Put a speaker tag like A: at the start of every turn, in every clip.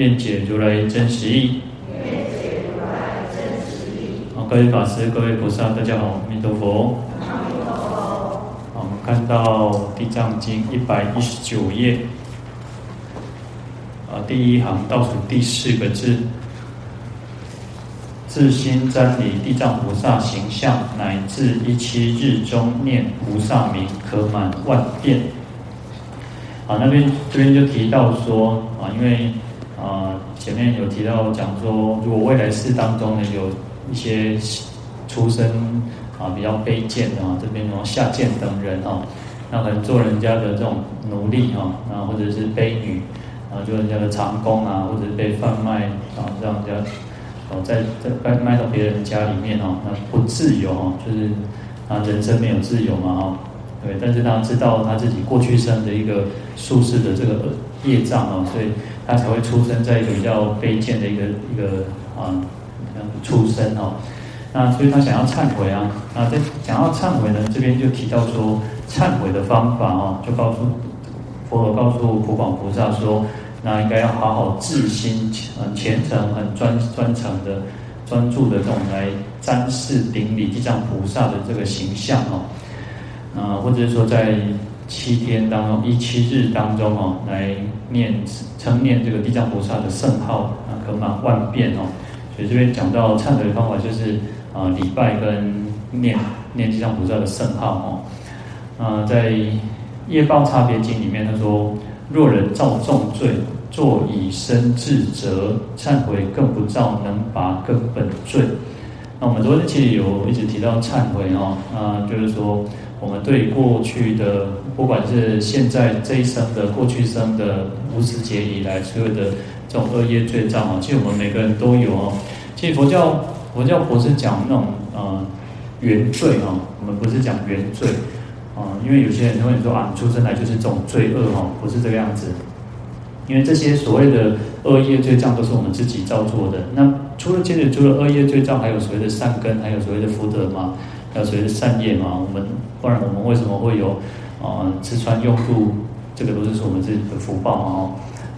A: 愿解如来真实义。好，各位法师、各位菩萨，大家好，阿弥陀佛。好，我们看到《地藏经》一百一十九页，啊，第一行倒数第四个字：自心瞻礼地藏菩萨形象，乃至一七日中念菩萨名，可满万遍。好，那边这边就提到说，啊，因为啊，前面有提到讲说，如果未来世当中呢，有一些出身啊比较卑贱的啊，这边什么下贱等人啊，那可能做人家的这种奴隶啊，啊或者是婢女，啊做人家的长工啊，或者是被贩卖啊，让人家哦在在卖卖到别人家里面哦，那不自由哦，就是啊人生没有自由嘛哈，对，但是他知道他自己过去生的一个宿世的这个业障啊，所以。他才会出生在一个比较卑贱的一个一个啊，出生哦。那所以他想要忏悔啊。那在想要忏悔呢，这边就提到说，忏悔的方法哦，就告诉佛陀告诉普广菩萨说，那应该要好好自心很虔诚、很专专诚的、专注的这种来瞻视顶礼地藏菩萨的这个形象哦。啊，或者是说在。七天当中，一七日当中哦，来念称念这个地藏菩萨的圣号啊，可满万遍哦。所以这边讲到忏悔方法，就是啊礼拜跟念念地藏菩萨的圣号哦。啊，在业报差别经里面，他说：若人造重罪，作以身自责，忏悔更不造能拔根本罪。那我们昨天其实有一直提到忏悔哦，啊，就是说。我们对过去的，不管是现在这一生的、过去生的无始劫以来所有的这种恶业罪障啊，其实我们每个人都有哦。其实佛教佛教不是讲那种呃原罪啊，我们不是讲原罪啊，因为有些人会说啊，你出生来就是这种罪恶哈，不是这个样子。因为这些所谓的恶业罪障都是我们自己造作的。那除了这些，除了恶业罪障，还有所谓的善根，还有所谓的福德嘛。要随着善业嘛，我们不然我们为什么会有啊、吃穿用度？这个都是说我们自己的福报嘛。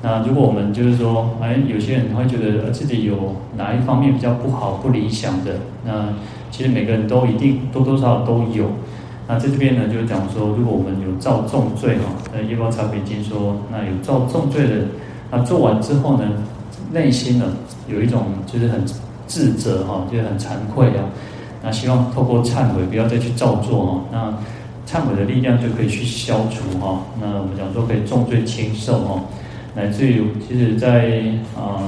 A: 那如果我们就是说，哎，有些人他会觉得自己有哪一方面比较不好、不理想的，那其实每个人都一定多多少少都有。那在这边呢，就是讲说，如果我们有造重罪哈，那《业报差别经》说，那有造重罪的，那做完之后呢，内心呢有一种就是很自责哈，就是很惭愧啊。那希望透过忏悔，不要再去造作哦。那忏悔的力量就可以去消除哈。那我们讲说可以重罪轻受哈。乃至于其实在，呃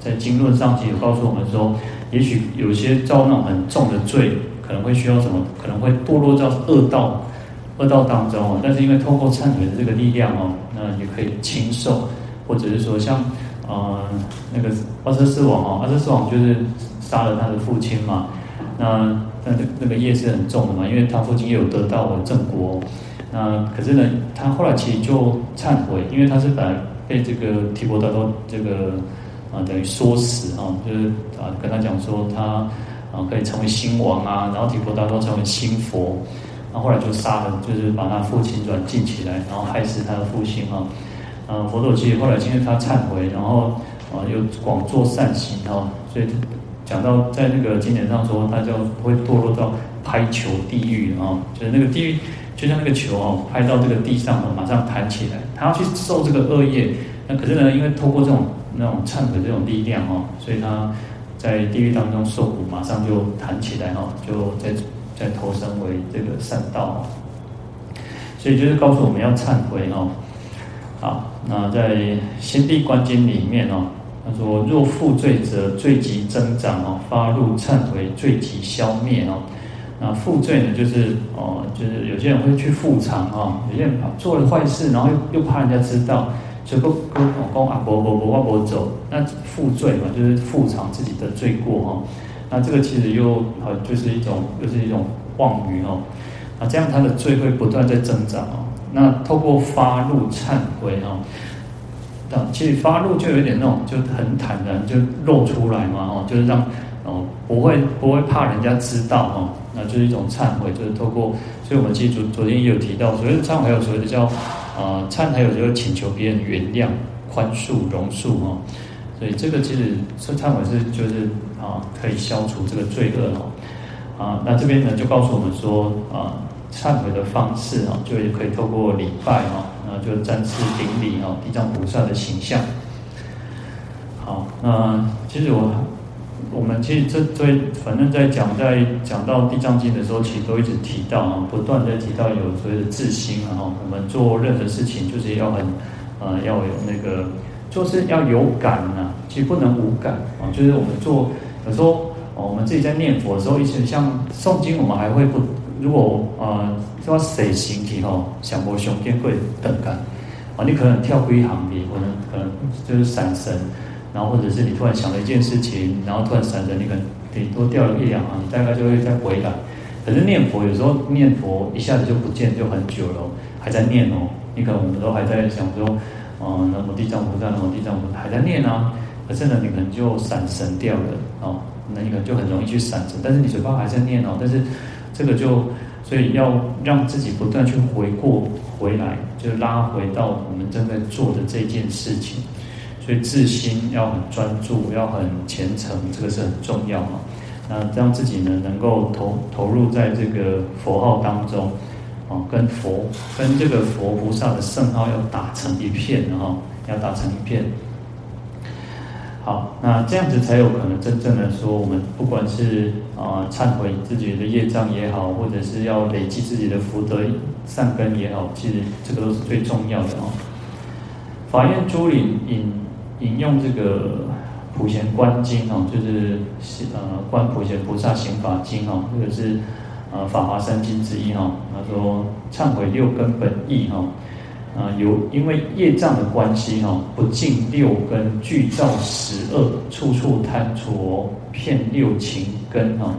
A: 在经论上其实有告诉我们说，也许有些造那种很重的罪，可能会需要什么？可能会堕落到恶道，恶道当中哦。但是因为透过忏悔的这个力量哦，那也可以轻受，或者是说像呃那个阿闍世王哦，阿闍世王就是杀了他的父亲嘛。那那那个业是很重的嘛，因为他父亲也有得道的正果。那可是呢，他后来其实就忏悔，因为他是本来被这个提婆达多这个啊等于说死啊，就是啊跟他讲说他啊可以成为新王啊，然后提婆达多成为新佛，然后后来就杀了，就是把他父亲软禁起来，然后害死他的父亲啊。啊，佛陀其实后来因为他忏悔，然后啊又广做善行啊，所以。讲到在那个经典上说，他就会堕落到拍球地狱啊，就是那个地狱，就像那个球哦，拍到这个地上了，马上弹起来，他要去受这个恶业。那可是呢，因为透过这种那种忏悔这种力量哦，所以他在地狱当中受苦，马上就弹起来哦，就再再投身为这个善道。所以就是告诉我们要忏悔哦。好，那在《心地观经》里面哦。说：“若负罪者罪即增长哦，发露忏悔，罪即消灭哦。那负罪呢，就是哦，就是有些人会去复偿哦，有些人做了坏事，然后又又怕人家知道，所以不不公啊，不不不，我不走，那负罪嘛，就是负偿自己的罪过哦。那这个其实又呃就是一种又、是一种妄语哦。那这样他的罪会不断在增长哦。那透过发露忏悔哦，那其实发露就有点那种就很坦然就露出来嘛哦，就是让哦不会不会怕人家知道哦，那就是一种忏悔，就是透过，所以我们记住昨天也有提到，所谓忏悔有所谓的叫啊忏还有就是请求别人原谅、宽恕、容恕哦。所以这个其实是忏悔是就是啊可以消除这个罪恶哦。啊，那这边呢就告诉我们说啊。忏悔的方式啊，就也可以透过礼拜哦啊，就瞻视顶礼啊，地藏菩萨的形象。好，那其实我我们其实这这反正在讲在讲到地藏经的时候，其实都一直提到啊，不断在提到有所谓的自心啊，我们做任何事情就是要很呃要有那个，做事要有感啊，其实不能无感啊，就是我们做有时候我们自己在念佛的时候，一些像诵经，我们还会不。如果呃说谁形体吼，想过胸肩会等感啊，你可能跳归行里，可能可能就是闪神，然后或者是你突然想了一件事情，然后突然闪神，你可能顶多掉了一两行，你大概就会再回来。可是念佛有时候念佛一下子就不见，就很久了，还在念哦。你可能我们都还在想说，嗯，南无地藏菩萨，南无地藏菩萨，还在念啊。可是呢，你可能就闪神掉了哦，那你可能就很容易去闪神，但是你嘴巴还在念哦，但是。这个就，所以要让自己不断去回过回来，就拉回到我们正在做的这件事情。所以自心要很专注，要很虔诚，这个是很重要嘛。那让自己呢能够投投入在这个佛号当中，啊，跟佛跟这个佛菩萨的圣号要打成一片哈，要打成一片。好，那这样子才有可能真正的说，我们不管是啊忏悔自己的业障也好，或者是要累积自己的福德善根也好，其实这个都是最重要的哦。法院朱林引引用这个普贤观经哦，就是呃观普贤菩萨行法经哦，这个是呃法华三经之一哈。他说忏悔六根本意哈。啊，有因为业障的关系哈，不净六根，具造十恶，处处贪着，骗六情根哈。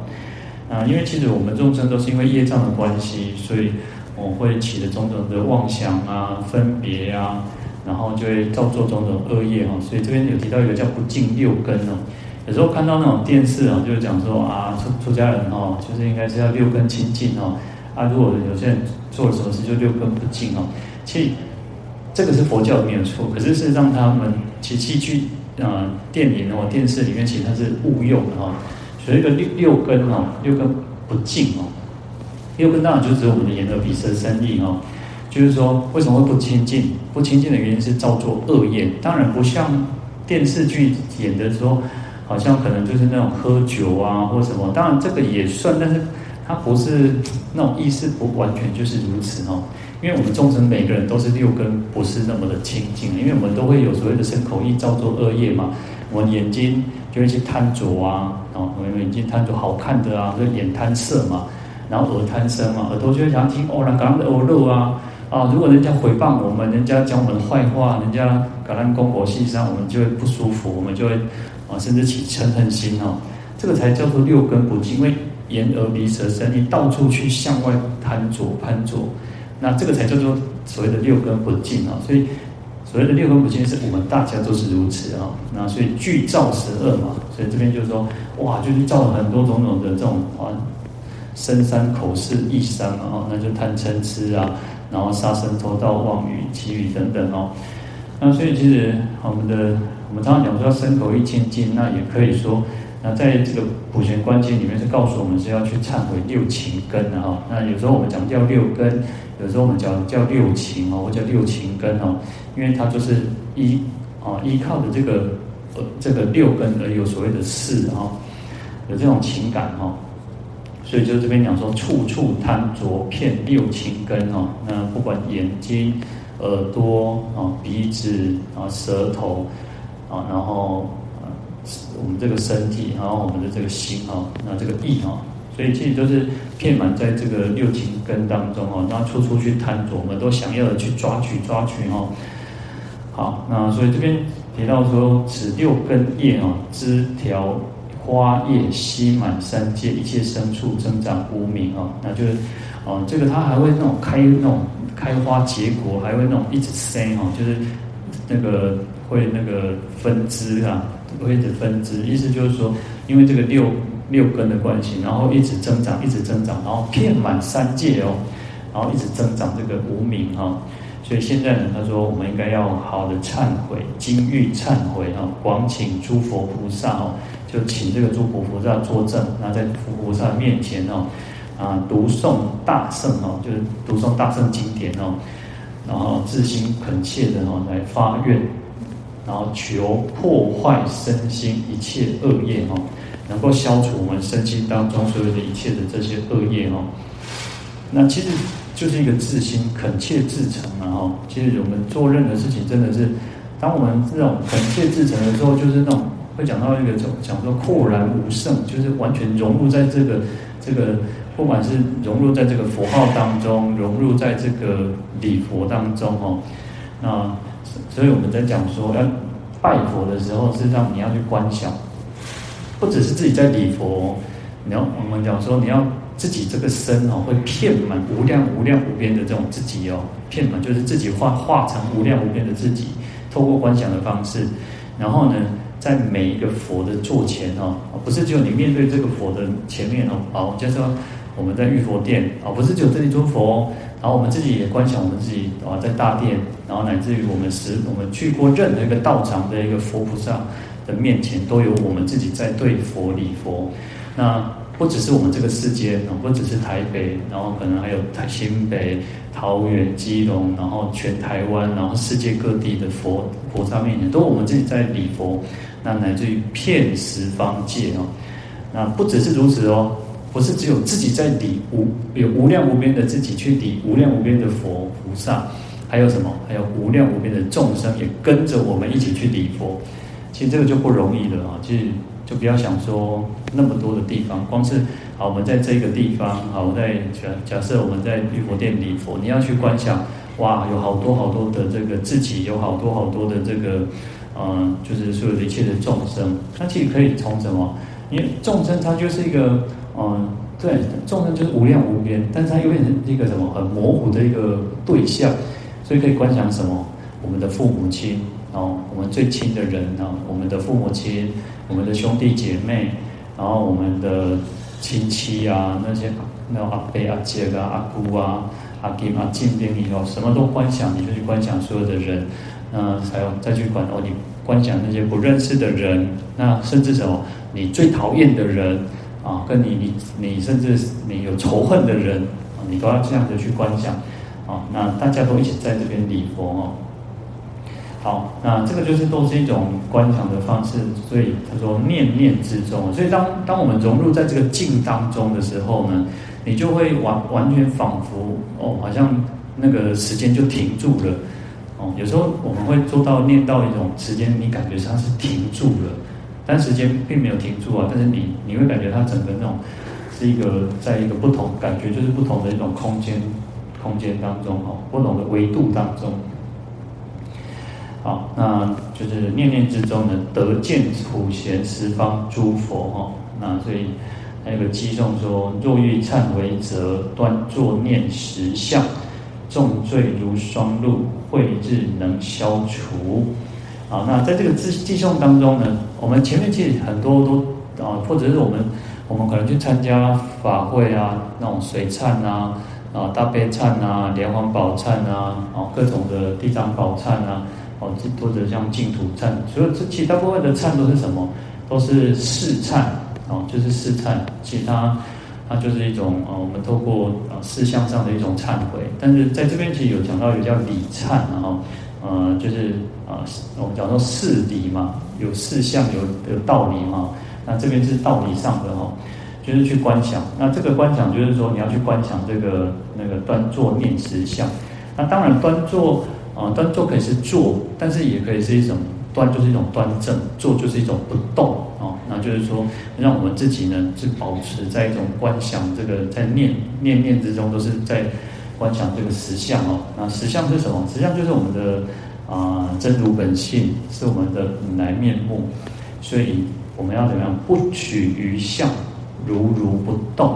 A: 啊，因为其实我们众生都是因为业障的关系，所以我会起了种种的妄想啊、分别啊，然后就会造作种种恶业哈。所以这边有提到一个叫不净六根哦。有时候看到那种电视啊，就是讲说啊，出出家人哈，就是应该是要六根清净哦。啊，如果有些人做了什么事就六根不净哦。其实这个是佛教没有错，可是是让他们其实去啊电影哦电视里面，其实它是误用的哈。所以一个六六根哦，六根不净哦，六根当然就指我们的眼耳鼻舌身意哦。就是说为什么会不清净？不清净的原因是造作恶业。当然不像电视剧演的时候，好像可能就是那种喝酒啊或什么。当然这个也算，但是它不是那种意思，不完全就是如此哦。因为我们众生每个人都是六根不是那么的清净，因为我们都会有所谓的身口意造作恶业嘛。我们眼睛就会去贪着啊，哦，我们眼睛贪着好看的啊，就眼贪色嘛。然后耳贪声嘛，耳朵就会想听哦，人家的欧乐啊啊。如果人家诽谤我们，人家讲我们的坏话，人家搞咱公婆戏上，我们就会不舒服，我们就会啊，甚至起嗔恨心哦。这个才叫做六根不净，因为眼耳鼻舌身，你到处去向外贪着攀着。那这个才叫做所谓的六根不净啊，所以所谓的六根不净是我们大家都是如此啊。那所以具造十恶嘛，所以这边就是说，哇，就是造了很多种种的这种啊，身三口四意三啊，那就贪嗔痴啊，然后杀生偷盗妄语綺语等等哦。那所以其实我们的我们常常讲说身口意千金，那也可以说。那在这个普贤观经里面是告诉我们是要去忏悔六情根的哈。那有时候我们讲叫六根，有时候我们讲叫六情哦，或叫六情根哦，因为它就是依啊依靠的这个呃这个六根而有所谓的事哈，有这种情感哈。所以就这边讲说，处处贪着遍六情根哦。那不管眼睛、耳朵啊、鼻子啊、舌头啊，然后。我们这个身体，然后我们的这个心啊，那这个意啊，所以其实都是遍满在这个六情根当中啊，那处处去贪着，我们都想要的去抓取抓取哈。好，那所以这边提到说，此六根叶啊，枝条花叶悉满三界一切生处增长无明啊，那就是哦，这个它还会那种开那种开花结果，还会那种一直生哈，就是那个会那个分枝啊，会一直分支，意思就是说，因为这个六六根的关系，然后一直增长，一直增长，然后遍满三界哦，然后一直增长这个无明哈。所以现在呢，他说我们应该要好的忏悔，精欲忏悔啊，广请诸佛菩萨哦，就请这个诸佛菩萨作证，那在佛菩萨面前哦，啊读诵大圣哦，就是读诵大圣经典哦，然后自心恳切的哦来发愿，然后求破坏身心一切恶业哦，能够消除我们身心当中所有的一切的这些恶业哦，那其实。就是一个自心恳切至诚嘛，哈，其实我们做任何事情，真的是，当我们这种恳切至诚的时候，就是那种会讲到一个讲讲说豁然无圣，就是完全融入在这个这个，不管是融入在这个佛号当中，融入在这个礼佛当中，哦，那所以我们在讲说要拜佛的时候，实际上你要去观想，不只是自己在礼佛，你要我们讲说你要。自己这个身哦，会遍满无量无量无边的这种自己哦，遍满就是自己化化成无量无边的自己，透过观想的方式，然后呢，在每一个佛的座前哦，不是只有你面对这个佛的前面哦，好，就是说我们在玉佛殿啊，不是只有这一尊佛，然后我们自己也观想我们自己啊，在大殿，然后乃至于我们时我们去过任何一个道场的一个佛菩萨的面前，都有我们自己在对佛礼佛，那。不只是我们这个世界啊，不只是台北，然后可能还有台新北、桃园、基隆，然后全台湾，然后世界各地的佛菩萨面前，都我们自己在礼佛，那乃至于遍十方界哦，那不只是如此哦，不是只有自己在礼无有无量无边的自己去礼无量无边的佛菩萨，还有什么？还有无量无边的众生也跟着我们一起去礼佛，其实这个就不容易了啊，其实。就不要想说那么多的地方，光是好，我们在这个地方，好，我在假假设我们在玉佛殿礼佛，你要去观想，哇，有好多好多的这个自己，有好多好多的这个，嗯、就是所有的一切的众生，那其实可以从什么？因为众生它就是一个，嗯、对，众生就是无量无边，但是它又变成一个什么很模糊的一个对象，所以可以观想什么？我们的父母亲，哦，我们最亲的人啊，我们的父母亲。我们的兄弟姐妹，然后我们的亲戚啊，那些那阿伯阿姐啊、阿姑啊、阿金啊、近边以后，什么都观想，你就去观想所有的人，那还有再去管哦，你观想那些不认识的人，那甚至什么你最讨厌的人啊，跟你你你甚至你有仇恨的人啊，你都要这样子去观想啊，那大家都一起在这边礼佛哦。好，那这个就是都是一种观想的方式，所以他说念念之中，所以当当我们融入在这个境当中的时候呢，你就会完完全仿佛哦，好像那个时间就停住了哦。有时候我们会做到念到一种时间，你感觉它是停住了，但时间并没有停住啊，但是你你会感觉它整个那种是一个在一个不同感觉，就是不同的一种空间空间当中哦，不同的维度当中。好，那就是念念之中呢，得见普贤十方诸佛哈。那所以还有个偈颂说：若欲忏悔者，端坐念十相，重罪如霜露，慧日能消除。好，那在这个偈偈颂当中呢，我们前面其实很多都啊，或者是我们我们可能去参加法会啊，那种水忏啊，啊大悲忏啊，莲华宝忏啊，啊各种的地藏宝忏啊。哦，或者像净土忏，所以这其他部分的忏都是什么？都是事忏哦，就是事忏。其他它就是一种呃，我们透过啊事项上的一种忏悔。但是在这边其实有讲到，一个叫理忏，然后呃，就是啊，我们讲说事礼嘛，有事项，有有道理嘛。那这边是道理上的哈，就是去观想。那这个观想就是说，你要去观想这个那个端坐念实相。那当然端坐。啊，端坐可以是坐，但是也可以是一种端，就是一种端正；坐就是一种不动。哦，那就是说，让我们自己呢，是保持在一种观想，这个在念念念之中，都是在观想这个实相哦。那实相是什么？实相就是我们的啊、真如本性，是我们的本来面目，所以我们要怎么样？不取于相，如如不动。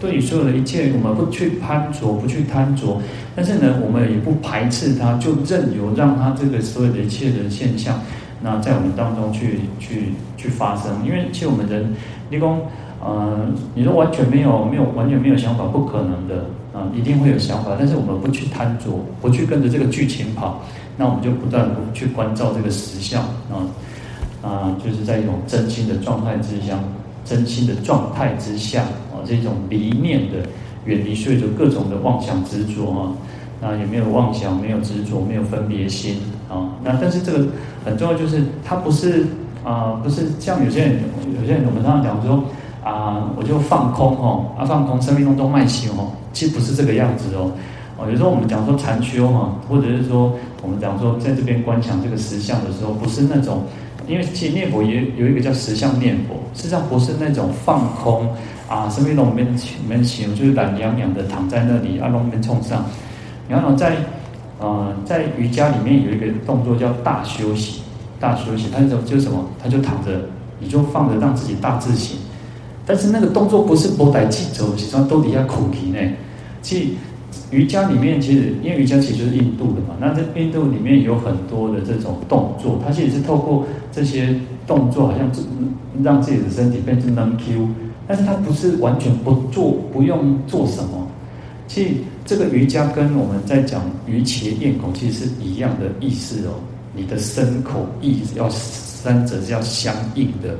A: 对于所有的一切，我们不去攀着，不去贪着，但是呢，我们也不排斥它，就任由让它这个所有的一切的现象，那在我们当中去去去发生。因为其实我们人，你说，呃，你说完全没有没有完全没有想法，不可能的啊、一定会有想法，但是我们不去贪着，不去跟着这个剧情跑，那我们就不断去关照这个实相啊啊，就是在一种真心的状态之下，真心的状态之下啊。这种离念的远离，所以就各种的妄想执着啊，那也没有妄想，没有执着，没有分别心啊。那但是这个很重要，就是它不是啊，不是像有些人，有些人我们常常讲说啊，我就放空哦，啊放空，生命当中都卖心哦，其实不是这个样子哦。哦，有时候我们讲说禅修哈，或者是说我们讲说在这边观想这个实相的时候，不是那种，因为其实念佛也有一个叫实相念佛，实际上不是那种放空。啊，身边龙边门行，就是懒洋洋的躺在那里，啊，龙边冲上。然后在呃，在瑜伽里面有一个动作叫大休息，大休息，它就就什么，它就躺着，你就放着让自己大自行。但是那个动作不是波带气走，其实都底下苦皮呢。其实瑜伽里面其实，因为瑜伽其实就是印度的嘛，那在印度里面有很多的这种动作，它其实是透过这些动作，好像让自己的身体变成能 Q。但是它不是完全不做，不用做什么。其实这个瑜伽跟我们在讲瑜伽练功其实是一样的意思哦。你的身口意要三者是要相应的。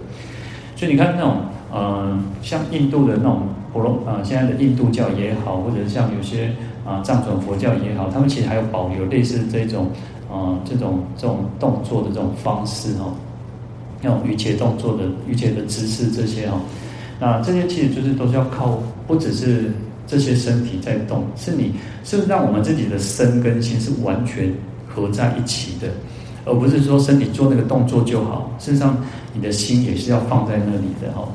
A: 所以你看那种呃，像印度的那种婆罗啊，现在的印度教也好，或者像有些啊藏传佛教也好，他们其实还有保留类似这种啊这种这种动作的这种方式哦，那种瑜伽动作的瑜伽的姿势这些哦。那这些其实就是都是要靠，不只是这些身体在动，是你是让我们自己的身跟心是完全合在一起的，而不是说身体做那个动作就好，事实上你的心也是要放在那里的哈。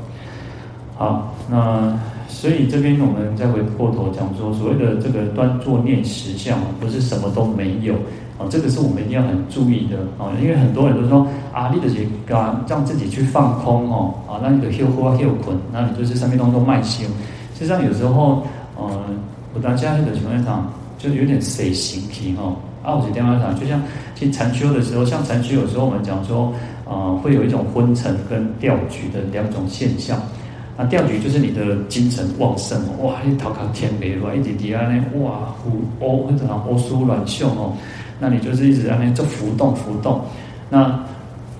A: 好，那所以这边我们再回过头讲说，所谓的这个端坐念实相，不是什么都没有啊。这个是我们一定要很注意的啊，因为很多人都说啊，你的是让让自己去放空哦，啊，那你的休呼啊休困，那你就是生命当中慢心。实际上有时候，呃，我当下的情况下，就有点随形体哈。啊，我是电话上，就像去禅修的时候，像禅修有时候我们讲说，呃，会有一种昏沉跟掉举的两种现象。那掉举就是你的精神旺盛哦，哇，你头壳天白乱，一直滴啊呢，哇，呼哦，或者啊，乌苏乱秀哦。那你就是一直在那就浮动浮动，那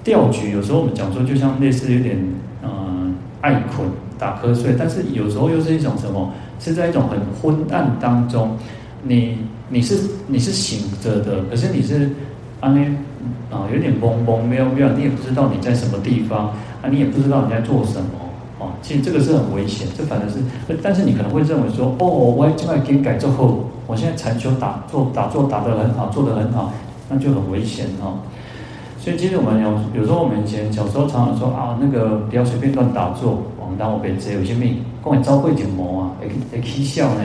A: 掉举有时候我们讲说就像类似有点嗯、爱困打瞌睡，但是有时候又是一种什么？是在一种很昏暗当中，你你是你是醒着的，可是你是啊那啊有点懵懵没有没有，你也不知道你在什么地方啊，你也不知道你在做什么哦。其实这个是很危险，这反正是，但是你可能会认为说哦，我现在可以改之后。我现在禅修打坐打坐打得很好，做得很好，那就很危险哦。所以其实我们有有时候我们以前小时候常常说啊，那个不要随便乱打坐，我们当我被贼有些命，跟我招会点魔啊，会会起笑呢。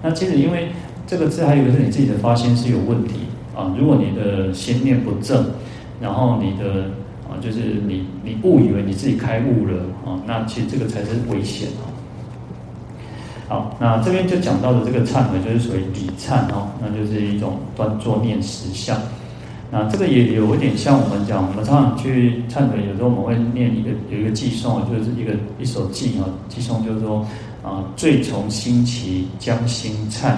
A: 那其实因为这个字还有一个是你自己的发心是有问题啊。如果你的心念不正，然后你的啊就是你你误以为你自己开悟了啊，那其实这个才是危险啊。好，那这边就讲到的这个忏悔，就是属于礼忏哦，那就是一种端坐念实相。那这个也有一点像我们讲，我们常常去忏悔，有时候我们会念一个有一个偈颂，就是一个一首偈啊，偈颂就是说啊，罪从心起，将心忏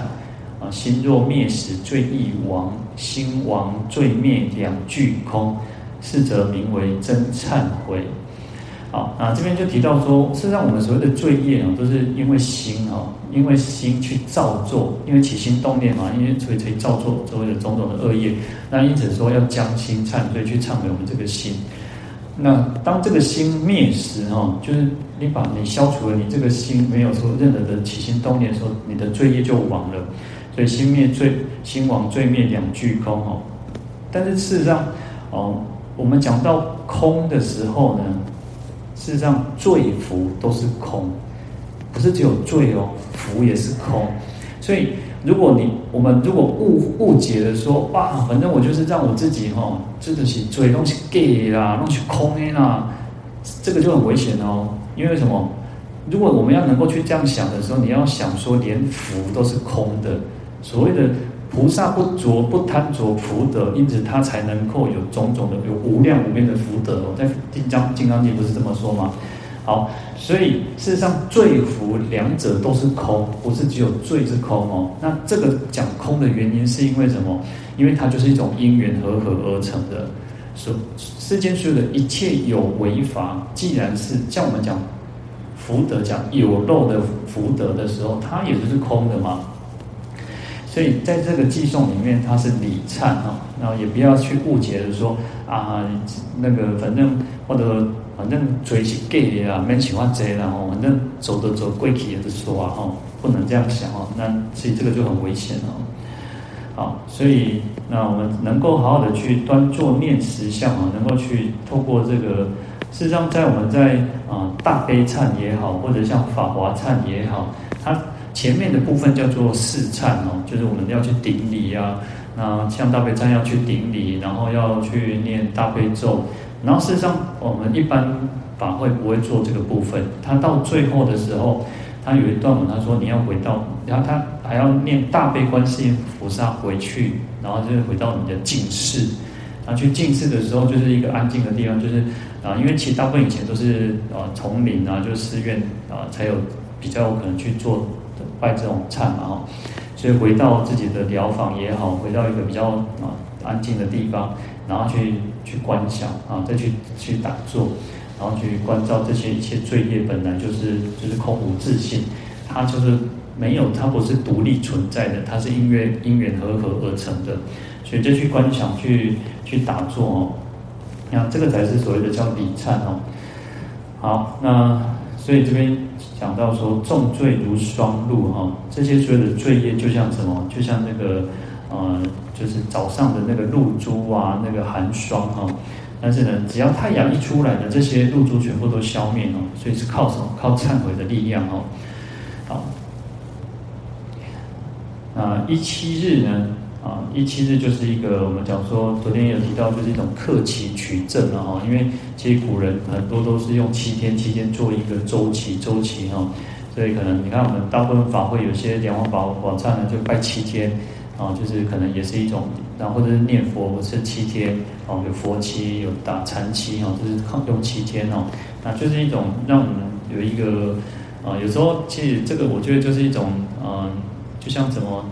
A: 啊，心若灭时，罪亦亡；心亡，罪灭，两俱空。是则名为真忏悔。好，那这边就提到说，事实上我们所谓的罪业啊，都是因为心啊，因为心去造作，因为起心动念嘛，因为所以才造作所谓的种种的恶业。那因此说要将心忏，所以去忏悔我们这个心。那当这个心灭时哈，就是你把你消除了你这个心没有说任何的起心动念的时候，你的罪业就亡了。所以心灭罪，心亡罪灭两俱空哈。但是事实上哦，我们讲到空的时候呢？事实上，罪福都是空，不是只有罪哦，福也是空。所以如果你我们如果误误解了说，哇，反正我就是让我自己哈，这个是嘴东西给啦，东西空的啦，这个就很危险哦。因为什么？如果我们要能够去这样想的时候，你要想说，连福都是空的。所谓的菩萨不着不贪着福德，因此他才能够有种种的有无量无边的福德哦。在金刚金刚经不是这么说吗？好，所以事实上罪福两者都是空，不是只有罪是空哦。那这个讲空的原因是因为什么？因为它就是一种因缘和合而成的。所世间所有的一切有为法，既然是像我们讲福德讲有漏的福德的时候，它也就是空的嘛。所以在这个寄送里面，它是礼忏哈，然后也不要去误解的说啊，那个反正或者反正嘴是假的啊，没喜欢这然后反正走的走，跪起也是说啊哈，不能这样想哦，那所以这个就很危险哦。好，所以那我们能够好好的去端坐念实相啊，能够去透过这个，事实上在我们在啊大悲忏也好，或者像法华忏也好，它。前面的部分叫做四忏哦，就是我们要去顶礼啊，那像大悲忏要去顶礼，然后要去念大悲咒，然后事实上我们一般法会不会做这个部分。他到最后的时候，他有一段文，他说你要回到，然后他还要念大悲观世音菩萨回去，然后就是回到你的净室。然后去净室的时候，就是一个安静的地方，就是啊，因为其实大部分以前都是啊丛林啊，就是寺院啊，才有比较有可能去做。拜这种忏嘛哈，所以回到自己的疗房也好，回到一个比较啊安静的地方，然后去去观想啊，再去去打坐，然后去关照这些一切罪业本来就是就是空无自性，它就是没有，它不是独立存在的，它是因缘因缘和合而成的，所以就去观想去去打坐哦，那这个才是所谓的叫礼忏哦。好，那所以这边。讲到说重罪如霜露哈，这些所有的罪业就像什么？就像那个呃，就是早上的那个露珠啊，那个寒霜哈。但是呢，只要太阳一出来呢，这些露珠全部都消灭了。所以是靠什么？靠忏悔的力量哦。好，那一七日呢？啊，一七日就是一个我们讲说，昨天有提到，就是一种克期取证了哈。因为其实古人很多都是用七天，七天做一个周期，周期哈。所以可能你看我们大部分法会有些莲花宝宝忏呢，就拜七天啊，就是可能也是一种，然后或者是念佛，是七天哦，有佛期，有打禅期哦，就是用七天哦，那就是一种让我们有一个啊，有时候其实这个我觉得就是一种嗯，就像什么。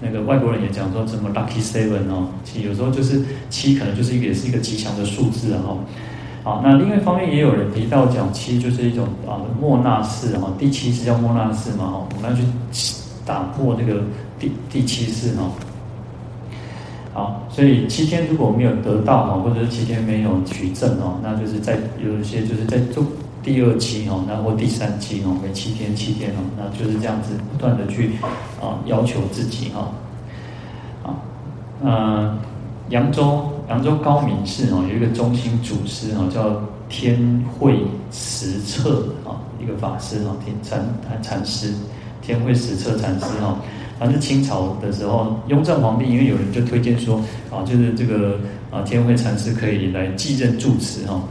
A: 那个外国人也讲说什么 lucky seven 哦，其实有时候就是七，可能就是一个也是一个吉祥的数字哈。好，那另外一方面也有人提到讲其实就是一种啊莫那式哈，第七式叫莫那式嘛哈，我们要去打破这个第第七式哈。好，所以七天如果没有得到哈，或者是七天没有取证哦，那就是在有一些就是在做。第二期哦，然后第三期哦，每七天七天哦，那就是这样子不断的去啊要求自己哈啊，呃，扬州扬州高明寺哦，有一个中心祖师哦，叫天慧实彻啊，一个法师哦，天禅禅师，天慧实彻禅师哈，反正清朝的时候，雍正皇帝因为有人就推荐说啊，就是这个啊天慧禅师可以来继任住持哈，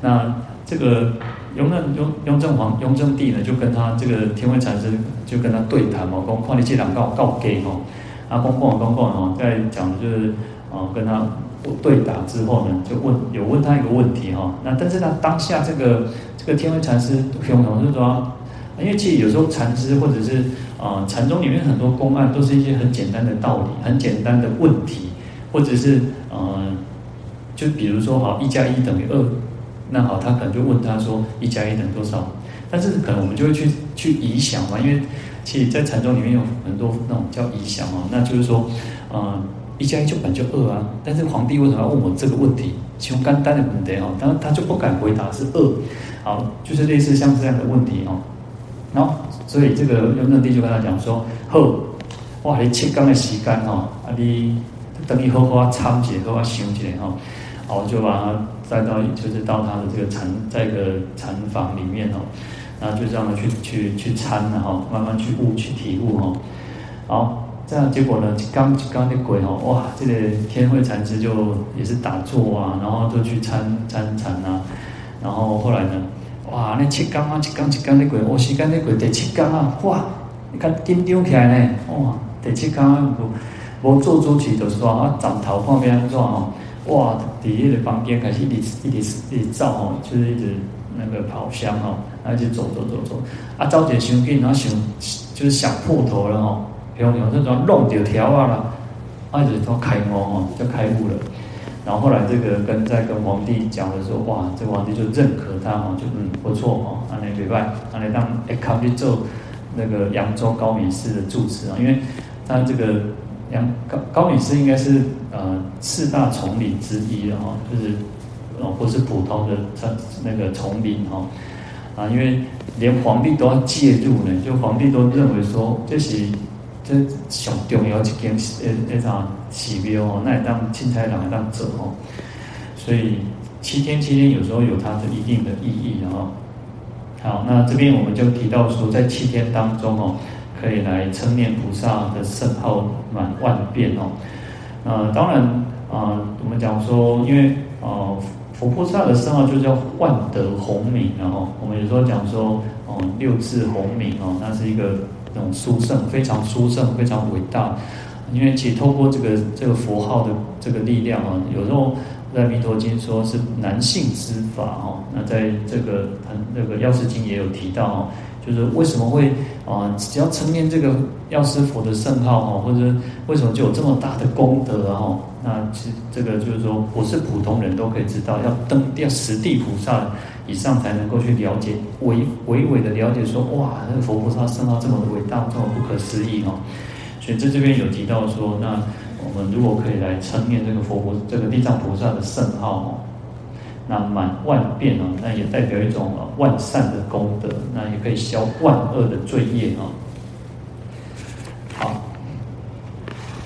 A: 那这个。雍正雍雍正皇雍正帝呢，就跟他这个天慧禅师就跟他对谈嘛，讲看你这两告告给哦，啊，公公公公哦，在讲就是啊，跟他对答之后呢，就问有问他一个问题哈，那但是他当下这个这个天慧禅师很懂，就是说，因为其实有时候禅师或者是啊禅宗里面很多公案都是一些很简单的道理，很简单的问题，或者是呃，就比如说哈，一加一等于二。那好，他可能就问他说：“一加一等于多少？”但是可能我们就会去去疑想嘛，因为其实，在禅宗里面有很多那种叫疑想哦，那就是说，嗯，一加一就本就二啊。但是皇帝为什么要问我这个问题？其实简单的问题哦，当然他就不敢回答是二。好，就是类似像这样的问题哦。然后，所以这个雍正帝就跟他讲说：“好，哇，你七天的时间哦，啊，你等你好好参解，好好想一下哦。”好，就把他。带到就是到他的这个禅，在一个禅房里面哦，然后就这样去去去参了哈慢慢去悟去体悟哈。好，这样结果呢，刚刚那鬼哦，哇，这个天慧禅师就也是打坐啊，然后就去参参禅啊，然后后来呢，哇，那七刚啊，七刚七刚那鬼，我时间那鬼第七刚啊，哇，你看紧张起来呢，哇，第七刚无无做主持就是说啊，转头看边安怎哦，哇，第一个房间开始一直一直一直走哦，就是一直那个跑香哦，然后就走走走走，啊，走起来想紧，然后想就是想破头了哦。有有这种弄掉条啊啦，啊就说开悟哦，就开悟了。然后后来这个跟在跟皇帝讲的时候，哇，这个皇帝就认可他哦，就嗯不错哦，那你礼拜，那你当哎考去做那个扬州高敏寺的住持啊，因为他这个扬高高敏寺应该是呃四大丛林之一的哈，就是哦不是普通的那个丛林哈啊，因为连皇帝都要介入呢，就皇帝都认为说这是。这上重要一件诶诶啥寺庙哦，那也当凊彩人当做哦，所以七天七天有时候有它的一定的意义哦。好，那这边我们就提到说，在七天当中哦，可以来称念菩萨的圣号满万遍哦。呃，当然啊、呃，我们讲说，因为、呃，佛菩萨的圣号就叫万德洪名，然后我们有时候讲说哦、六字洪名哦，那是一个。那种殊胜，非常殊胜，非常伟大。因为其实透过这个这个佛号的这个力量啊，有时候在《弥陀经》说是难信之法哦。那在这个很那个《药师经》也有提到哦，就是为什么会啊，只要称念这个药师佛的圣号哈，或者为什么就有这么大的功德啊？那其实这个就是说，不是普通人都可以知道，要登要十地菩萨。以上才能够去了解，娓娓娓的了解说，哇，那个佛菩萨圣号这么伟大，这么不可思议哦。所以在这边有提到说，那我们如果可以来称念这个佛菩这个地藏菩萨的圣号哦，那满万遍哦，那也代表一种万善的功德，那也可以消万恶的罪业哦。好。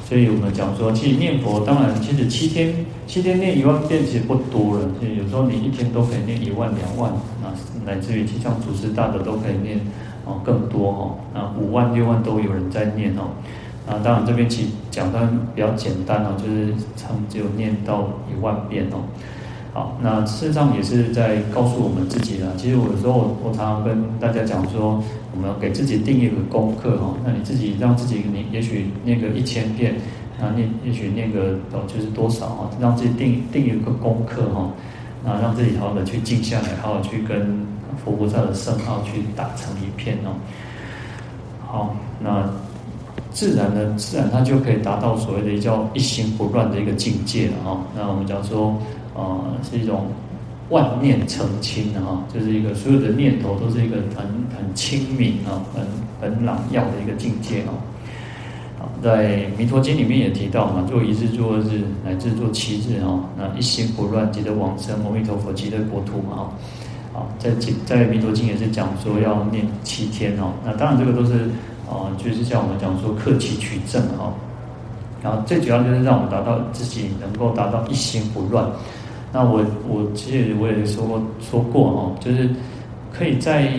A: 所以我们讲说，其实念佛当然，其实七天七天念一万遍其实不多了。所以有时候你一天都可以念一万两万，那乃至于像祖师大的都可以念哦更多哦，那五万六万都有人在念哦。啊，当然这边其实讲的比较简单哦，就是他们只有念到一万遍哦。好，那事实上也是在告诉我们自己啦。其实我有时候我常常跟大家讲说，我们要给自己定一个功课哈。那你自己让自己你也许念个一千遍，啊念也许念个就是多少哈，让自己定定一个功课哈，那让自己好好的去静下来，好好去跟佛菩萨的圣号去打成一片哦。好，那自然呢，自然它就可以达到所谓的叫一心不乱的一个境界了哈。那我们讲说。啊、呃，是一种万念澄清的哈，就是一个所有的念头都是一个很很清明啊，很很朗耀的一个境界啊。在弥陀经里面也提到嘛，做一日做日乃至做七日哈，那一心不乱，即得往生阿弥陀佛极乐国土嘛哈。好，在在弥陀经也是讲说要念七天哦，那当然这个都是啊，就是像我们讲说克期取证哈。然后最主要就是让我们达到自己能够达到一心不乱。那我我其实我也说过说过哦，就是可以在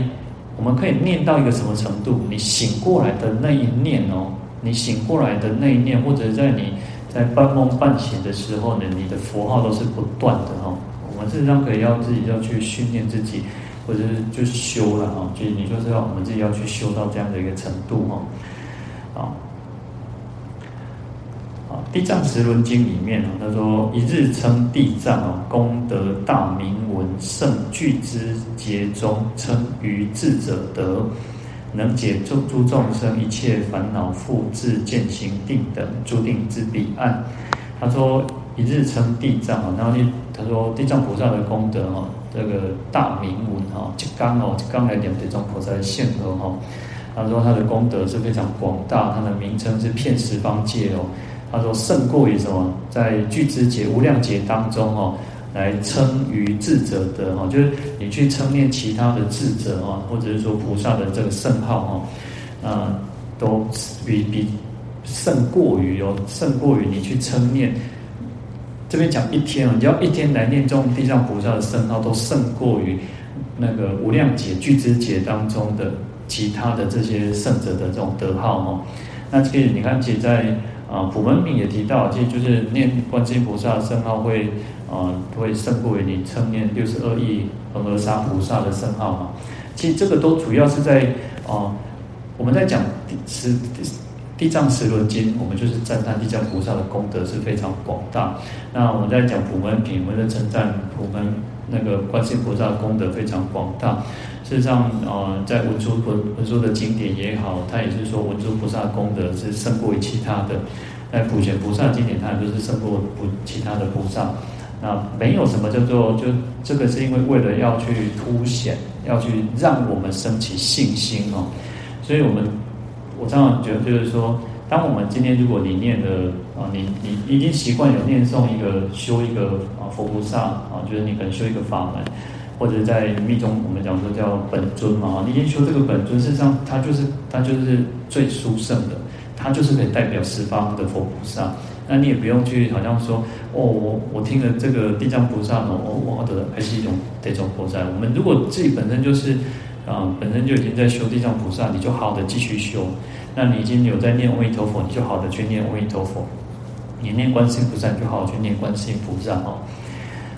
A: 我们可以念到一个什么程度？你醒过来的那一念哦，你醒过来的那一念，或者在你在半梦半醒的时候呢，你的佛号都是不断的哦。我们事实上可以要自己要去训练自己，或者是就修了哈，就你就是要我们自己要去修到这样的一个程度哈，地藏十轮经里面啊，他说一日称地藏啊，功德大名闻，胜俱胝劫中称于智者得，能解诸诸众生一切烦恼，复自见行定等诸定之彼岸。他说一日称地藏啊，然后他说地藏菩萨的功德哈，这个大名闻哈，就刚哦，刚来讲地藏菩萨的现额哈。他说他的功德是非常广大，他的名称是遍十方界哦。他说胜过于什么？在俱胝劫无量劫当中哦，来称于智者的哈，就是你去称念其他的智者啊，或者是说菩萨的这个圣号哦，啊，都比比胜过于哦，胜过于你去称念。这边讲一天啊，你要一天来念中地藏菩萨的圣号，都胜过于那个无量劫俱胝劫当中的其他的这些圣者的这种德号哦。那其实你看，其实在啊普门品也提到，其实就是念观世音菩萨的圣号会啊会胜过于你称念六十二亿恒河沙菩萨的圣号嘛。其实这个都主要是在啊我们在讲地十地藏十轮经，我们就是赞叹地藏菩萨的功德是非常广大。那我们在讲普门品，我们在称赞普门那个观世音菩萨功德非常广大。事实上，呃，在文殊文文殊的经典也好，他也是说文殊菩萨功德是胜过于其他的。在普贤菩萨经典，他也就是胜过不其他的菩萨。那没有什么叫做，就这个是因为为了要去凸显，要去让我们升起信心哦。所以我们我常常觉得就是说，当我们今天如果你念的啊，你你已经习惯有念诵一个修一个啊佛菩萨啊，就是你可能修一个法门。或者在密宗，我们讲说叫本尊嘛，你已经修这个本尊，事实上它就是它就是最殊胜的，它就是可以代表十方的佛菩萨。那你也不用去好像说，哦，我我听了这个地藏菩萨呢，我我的还是一种这种菩萨。我们如果自己本身就是啊、本身就已经在修地藏菩萨，你就好好的继续修。那你已经有在念阿弥陀佛，你就好好的去念阿弥陀佛。你念观世音菩萨，你就好好去念观世音菩萨哦。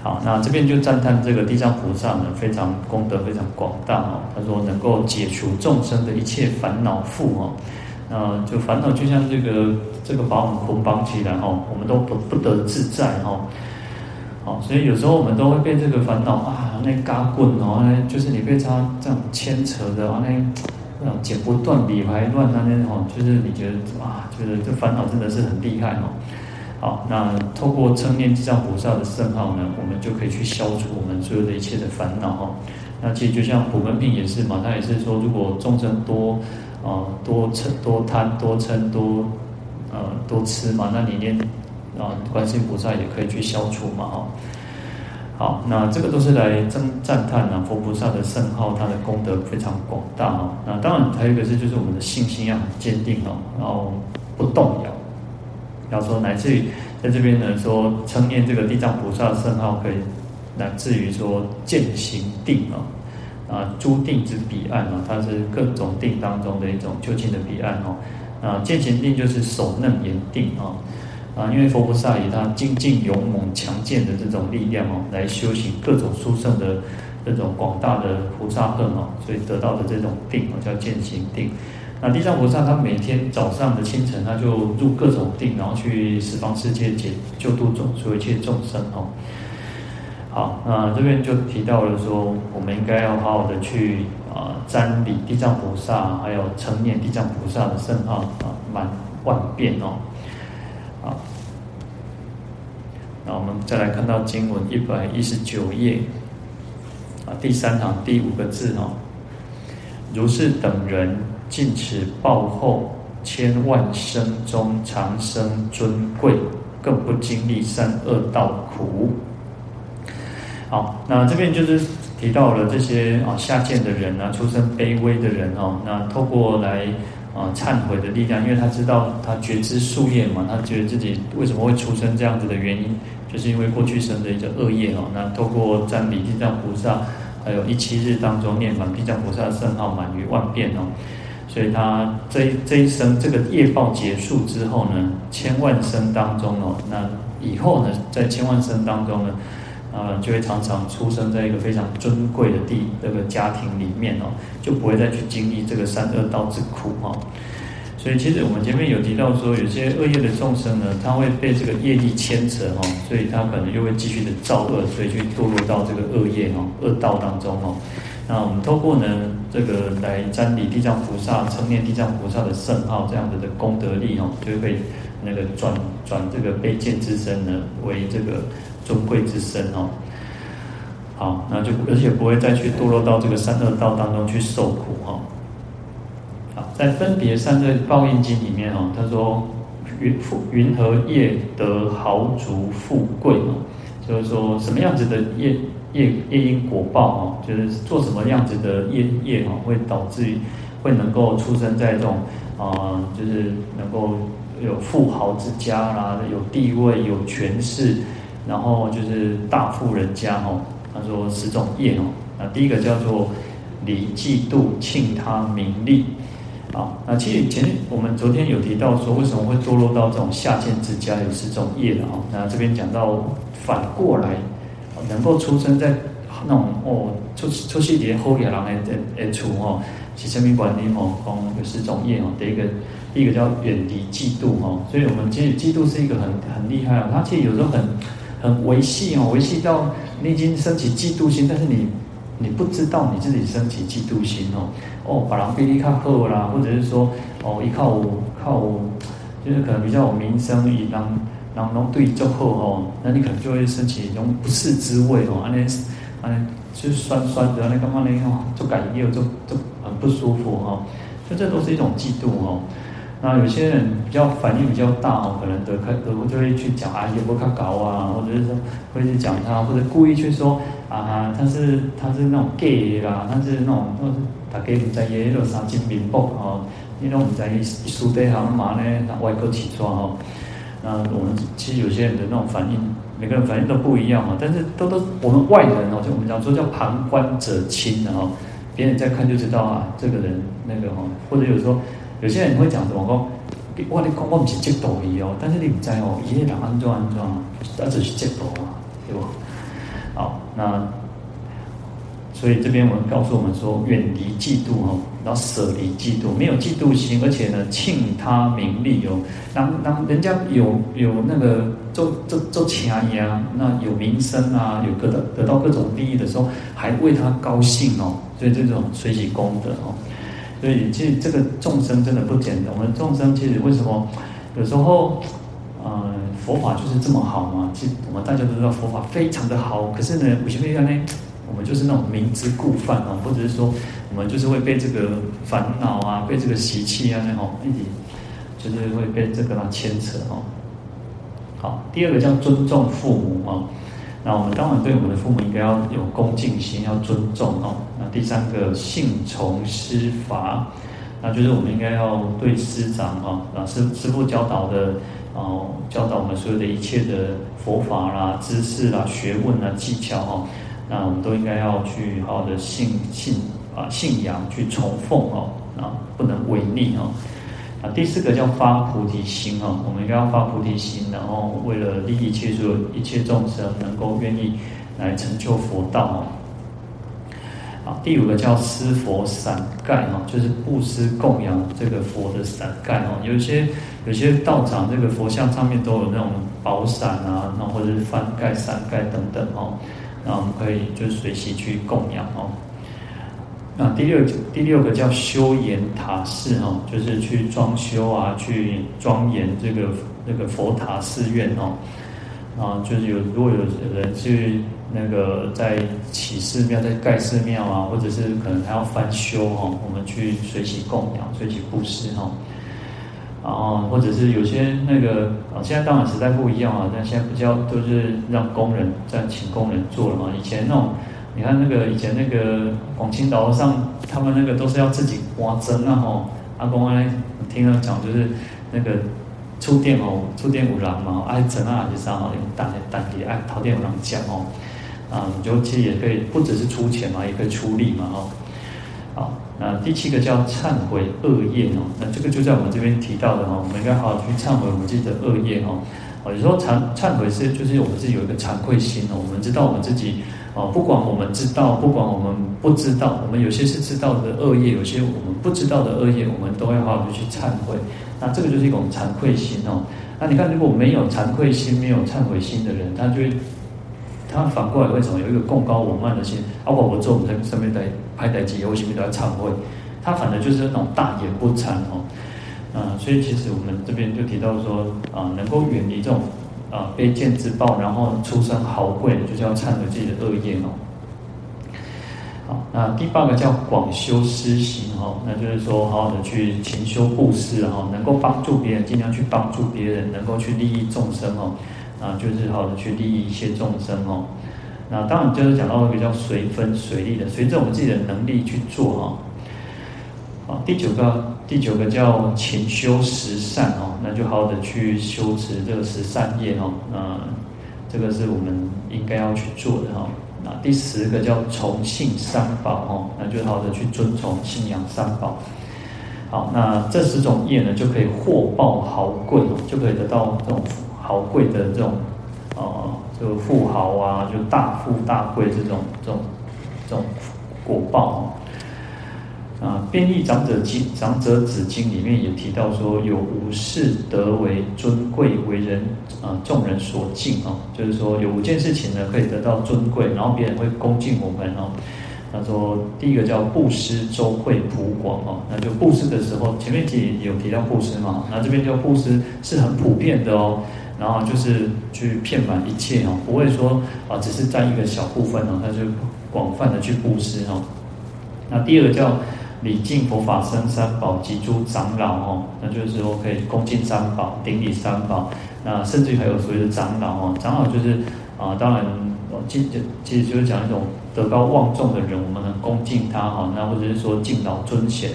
A: 好，那这边就赞叹这个地藏菩萨呢，非常功德非常广大哦。他说能够解除众生的一切烦恼缚哦，那就烦恼就像这个这个把我们捆绑起来哦，我们都不不得自在哦。好，所以有时候我们都会被这个烦恼啊，那嘎棍哦，那就是你被他这样牵扯的啊，那那剪不断理还乱那那哦，就是你觉得啊，觉得这烦恼真的是很厉害哦。好，那透过称念地藏菩萨的圣号呢，我们就可以去消除我们所有的一切的烦恼哈。那其实就像普门品也是嘛，他也是说，如果众生多啊、多嗔多贪多嗔多呃多痴嘛，那你念啊观世音菩萨也可以去消除嘛哈。好，那这个都是来赞赞叹啊佛菩萨的圣号，他的功德非常广大哈。那当然还有一个是，就是我们的信心要很坚定哦，然后不动摇。要说乃至于在这边呢，说称念这个地藏菩萨的圣号，可以乃至于说见行定啊，啊诸定之彼岸啊，它是各种定当中的一种究竟的彼岸哦。啊，见行定就是首楞严定啊，啊，因为佛菩萨以他精进勇猛强健的这种力量哦，来修行各种殊胜的这种广大的菩萨恨哦，所以得到的这种定哦，叫渐行定。那地藏菩萨他每天早上的清晨，他就入各种定，然后去十方世界解救度众所有一切众生哦。好，那这边就提到了说，我们应该要好好的去啊瞻礼地藏菩萨，还有成念地藏菩萨的圣号啊满万遍哦。好，那我们再来看到经文一百一十九页啊第三行第五个字哦，如是等人。尽此报后，千万生中长生尊贵，更不经历三恶道苦。好，那这边就是提到了这些啊下贱的人啊，出身卑微的人哦，那透过来啊忏悔的力量，因为他知道他觉知宿业嘛，他觉得自己为什么会出生这样子的原因，就是因为过去生的一个恶业哦。那透过瞻礼地藏菩萨，还有一七日当中念完地藏菩萨圣号满于万遍哦。所以他这一这一生这个业报结束之后呢，千万生当中哦，那以后呢，在千万生当中呢，呃，就会常常出生在一个非常尊贵的地这个家庭里面哦，就不会再去经历这个三恶道之苦哈。所以其实我们前面有提到说，有些恶业的众生呢，他会被这个业力牵扯哈，所以他可能又会继续的造恶，所以去堕落到这个恶业哦、恶道当中哦。那我们透过呢，这个来瞻礼地藏菩萨、称念地藏菩萨的圣号，这样子的功德力哦，就会那个转转这个卑贱之身呢，为这个尊贵之身哦。好，那就而且不会再去堕落到这个三恶道当中去受苦哈。好，在分别三恶报应经里面哦，他说云富云何业得豪族富贵哦，就是说什么样子的业。业业因果报哦，就是做什么样子的业业哦，会导致会能够出生在这种啊、就是能够有富豪之家啦，有地位、有权势，然后就是大富人家哦。他说十种业哦，那第一个叫做离嫉妒、庆他名利啊，那其实前我们昨天有提到说，为什么会堕落到这种下贱之家，有十种业的哦。那这边讲到反过来，能够出生在那种哦出出世连好野人的的厝哦，是生命管理哦，讲有十种业哦。第一个第一个叫远离嫉妒哦，所以我们其实嫉妒是一个很很厉害哦，它其实有时候很很维系哦，维系到你已经升起嫉妒心，但是你。你不知道你自己升起嫉妒心哦，哦，把人比你较好啦，或者是说哦，依靠靠，就是可能比较有名声，以让让侬对你较好哦，那你可能就会升起一种不是滋味哦，安尼安尼就酸酸的，那干嘛呢？哦，就感觉就就很不舒服哈，就这都是一种嫉妒哦。那有些人比较反应比较大哦，可能得开得就会去讲啊，也不看搞啊，或者是说会去讲他，或者故意去说啊，他是他是那种 gay 啦，他是那种或是大家不在意那种三金面薄哦，那种不在意输得好嘛呢，外科起床哦。那我们其实有些人的那种反应，每个人反应都不一样哦，但是都都我们外人哦，就我们讲说叫旁观者清的哦，别人在看就知道啊，这个人那个哦，或者有时候。有些人会讲什么讲，我你讲我不是嫉妒伊哦，但是你唔知哦，伊个人安怎安怎，那只是嫉妒啊，对不？好，那所以这边我们告诉我们说，远离嫉妒哦，然后舍离嫉妒，没有嫉妒心，而且呢，庆他名利哦，当当人家有有那个做做做钱呀，那有名声啊，有得到得到各种利益的时候，还为他高兴哦，所以这种随喜功德哦。所以其实这个众生真的不简单。我们众生其实为什么有时候，呃，佛法就是这么好嘛？其实我们大家都知道佛法非常的好，可是呢，为什么呢？我们就是那种明知故犯啊，或者是说，我们就是会被这个烦恼啊，被这个习气啊，那种一点，就是会被这个啊牵扯哦。好，第二个叫尊重父母啊。那我们当然对我们的父母应该要有恭敬心，要尊重哦。那第三个信从师法，那就是我们应该要对师长啊，老师师父教导的哦，教导我们所有的一切的佛法啦、知识啦、学问啦、技巧哈，那我们都应该要去好好的信信啊信仰，去崇奉哦，啊不能违逆哦。啊，第四个叫发菩提心哦，我们应该要发菩提心，然后为了利益切所一切众生，能够愿意来成就佛道哦。好，第五个叫施佛伞盖哦，就是布施供养这个佛的伞盖哦。有些有些道场这个佛像上面都有那种宝伞啊，那或者是幡盖、伞盖等等哦，那我们可以就随喜去供养哦。那第六第六个叫修严塔寺哈，就是去装修啊，去庄严这个那个佛塔寺院哦。啊，就是有如果有人去那个在起寺庙、在盖寺庙啊，或者是可能还要翻修哈，我们去随喜供养、随喜布施哈。然后或者是有些那个啊，现在当然时代不一样啊，但现在比较都是让工人在请工人做了嘛，以前那种。你看那个以前那个广清岛上，他们那个都是要自己挖针啊吼。阿公啊，听他讲就是那个触电哦，触电有人嘛，爱针啊就是啥吼，用蛋的蛋的爱桃电有人讲哦。啊，你就其实也可以不只是出钱嘛，也可以出力嘛哦。好，那第七个叫忏悔恶业哦，那这个就在我们这边提到的哦，我们应该好好去忏悔我们自己的恶业哦。哦，有时候忏忏悔是就是我们自己有一个惭愧心哦，我们知道我们自己。哦，不管我们知道，不管我们不知道，我们有些是知道的恶业，有些我们不知道的恶业，我们都要好好的去忏悔。那这个就是一种惭愧心哦。那你看，如果没有惭愧心、没有忏悔心的人，他就会，他反过来为什么有一个贡高我慢的心？包括我做我们身边的拍台机，我前面都要忏悔，他反而就是那种大言不惭哦。啊，所以其实我们这边就提到说啊，能够远离这种。啊，卑贱之报，然后出生豪贵，就是要忏悔自己的恶业哦。好，那第八个叫广修施行哈，那就是说好好的去勤修布施哈，能够帮助别人，尽量去帮助别人，能够去利益众生哦。啊，就是好好的去利益一些众生哦。那当然就是讲到一个叫随分随力的，随着我们自己的能力去做哈。好，第九个。第九个叫勤修十善哦，那就好好的去修持这个十善业哦，那这个是我们应该要去做的哈。那第十个叫崇信三宝哦，那就好好的去遵从信仰三宝。好，那这十种业呢，就可以获报豪贵，就可以得到这种豪贵的这种，呃，就富豪啊，就大富大贵这种这种这种果报。啊，《变异长者经》《长者子经》里面也提到说，有五事得为尊贵，为人啊众人所敬啊，就是说有五件事情呢，可以得到尊贵，然后别人会恭敬我们哦。他说，第一个叫布施周惠普广哦，那就布施的时候，前面几有提到布施嘛，那这边叫布施是很普遍的哦，然后就是去遍满一切哦，不会说啊只是占一个小部分哦，他就广泛的去布施哦。那第二个叫。礼敬佛法僧三宝及诸长老哦，那就是说可以恭敬三宝，顶礼三宝。那甚至于还有所谓的长老哦，长老就是啊，当然，其实其实就是讲一种德高望重的人，我们能恭敬他哈。那或者是说敬老尊贤，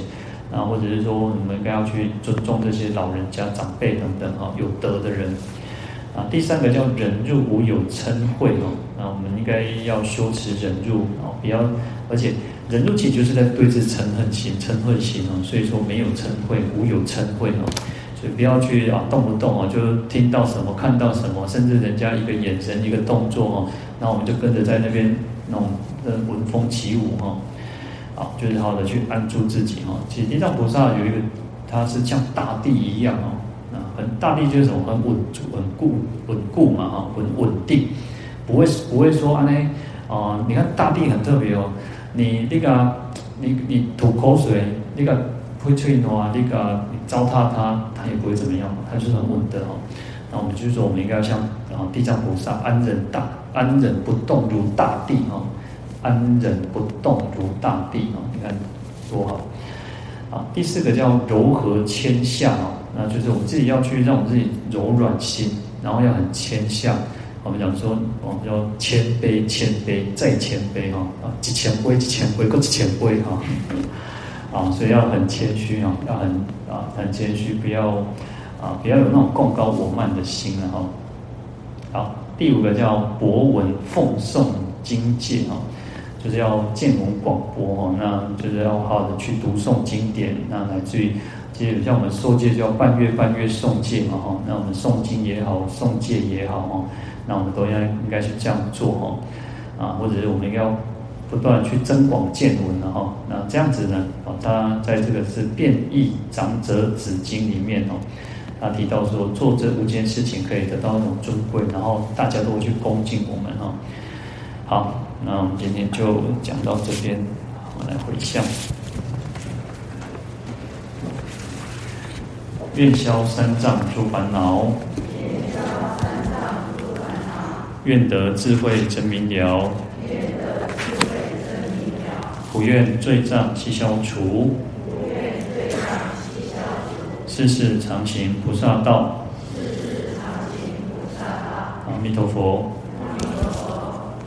A: 那或者是说我们应该要去尊重这些老人家长辈等等哈，有德的人。啊，第三个叫忍辱无有嗔恚哦，那我们应该要修持忍辱哦，不要而且。忍辱其实就是在对治嗔恨心、嗔恨心哦，所以说没有嗔恚，无有嗔恚哦，所以不要去啊动不动哦就听到什么、看到什么，甚至人家一个眼神、一个动作哦，那我们就跟着在那边那种呃闻风起舞哈，啊，就是好的去安住自己哈。其实地藏菩萨有一个，他是像大地一样哦，啊，很大地就是什么很稳住、稳固、稳固嘛哈，稳稳定，不会不会说啊呢啊，你看大地很特别哦。你那个，你你吐口水，那个会吹牛啊，那个你糟蹋它，它也不会怎么样，它就是很稳的哦。那我们就是说，我们应该要像啊地藏菩萨安忍大安忍不动如大地哦，安忍不动如大地哦，你看多好。啊，第四个叫柔和谦下哦，那就是我们自己要去让我们自己柔软心，然后要很谦下。我们讲说，我们要谦卑，谦卑再谦卑哈啊，一千杯，一千杯，够一千杯哈啊，所以要很谦虚啊，要很啊很谦虚，不要啊不要有那种贡高我慢的心了哈。好，第五个叫博闻奉诵经戒哈，就是要见闻广博哈，那就是要好好的去读诵经典，那来自于其实像我们受戒叫半月半月诵戒嘛哈，那我们诵经也好，诵戒也好哈。那我们都要应该去这样做哈，啊，或者是我们要不断去增广见闻的哈。那这样子呢，啊，他在这个是变异长者子经里面哦，他提到说做这五件事情可以得到那种尊贵，然后大家都会去恭敬我们哈。好，那我们今天就讲到这边，我来回向，愿消三障诸烦恼。愿得智慧真明了，普愿罪障悉消除，世世常行菩萨道。阿弥陀佛。